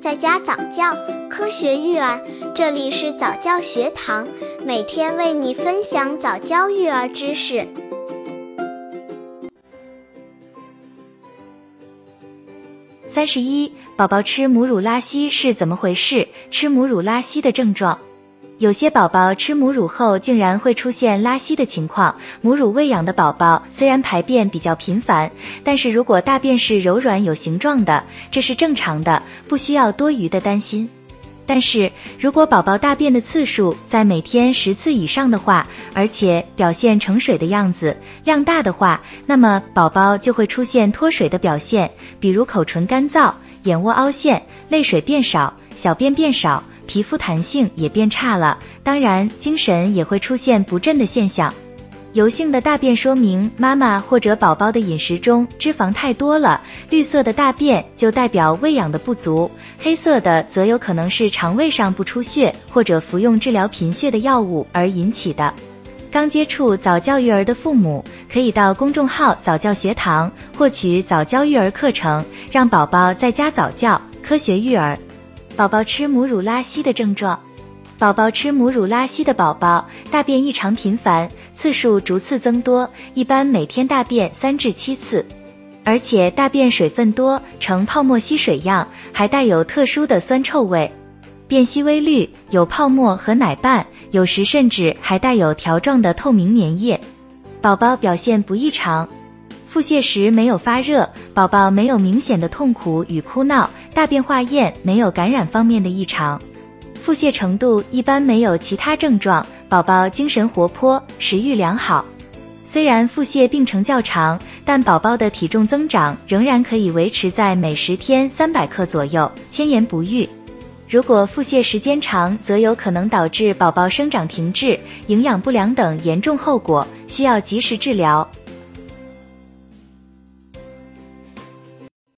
在家早教，科学育儿，这里是早教学堂，每天为你分享早教育儿知识。三十一，宝宝吃母乳拉稀是怎么回事？吃母乳拉稀的症状。有些宝宝吃母乳后竟然会出现拉稀的情况。母乳喂养的宝宝虽然排便比较频繁，但是如果大便是柔软有形状的，这是正常的，不需要多余的担心。但是如果宝宝大便的次数在每天十次以上的话，而且表现成水的样子，量大的话，那么宝宝就会出现脱水的表现，比如口唇干燥、眼窝凹陷、泪水变少、小便变少。皮肤弹性也变差了，当然精神也会出现不振的现象。油性的大便说明妈妈或者宝宝的饮食中脂肪太多了，绿色的大便就代表喂养的不足，黑色的则有可能是肠胃上不出血或者服用治疗贫血的药物而引起的。刚接触早教育儿的父母，可以到公众号早教学堂获取早教育儿课程，让宝宝在家早教，科学育儿。宝宝吃母乳拉稀的症状，宝宝吃母乳拉稀的宝宝大便异常频繁，次数逐次增多，一般每天大便三至七次，而且大便水分多，呈泡沫稀水样，还带有特殊的酸臭味，便稀微绿，有泡沫和奶瓣，有时甚至还带有条状的透明粘液。宝宝表现不异常。腹泻时没有发热，宝宝没有明显的痛苦与哭闹，大便化验没有感染方面的异常，腹泻程度一般没有其他症状，宝宝精神活泼，食欲良好。虽然腹泻病程较长，但宝宝的体重增长仍然可以维持在每十天三百克左右，千言不愈。如果腹泻时间长，则有可能导致宝宝生长停滞、营养不良等严重后果，需要及时治疗。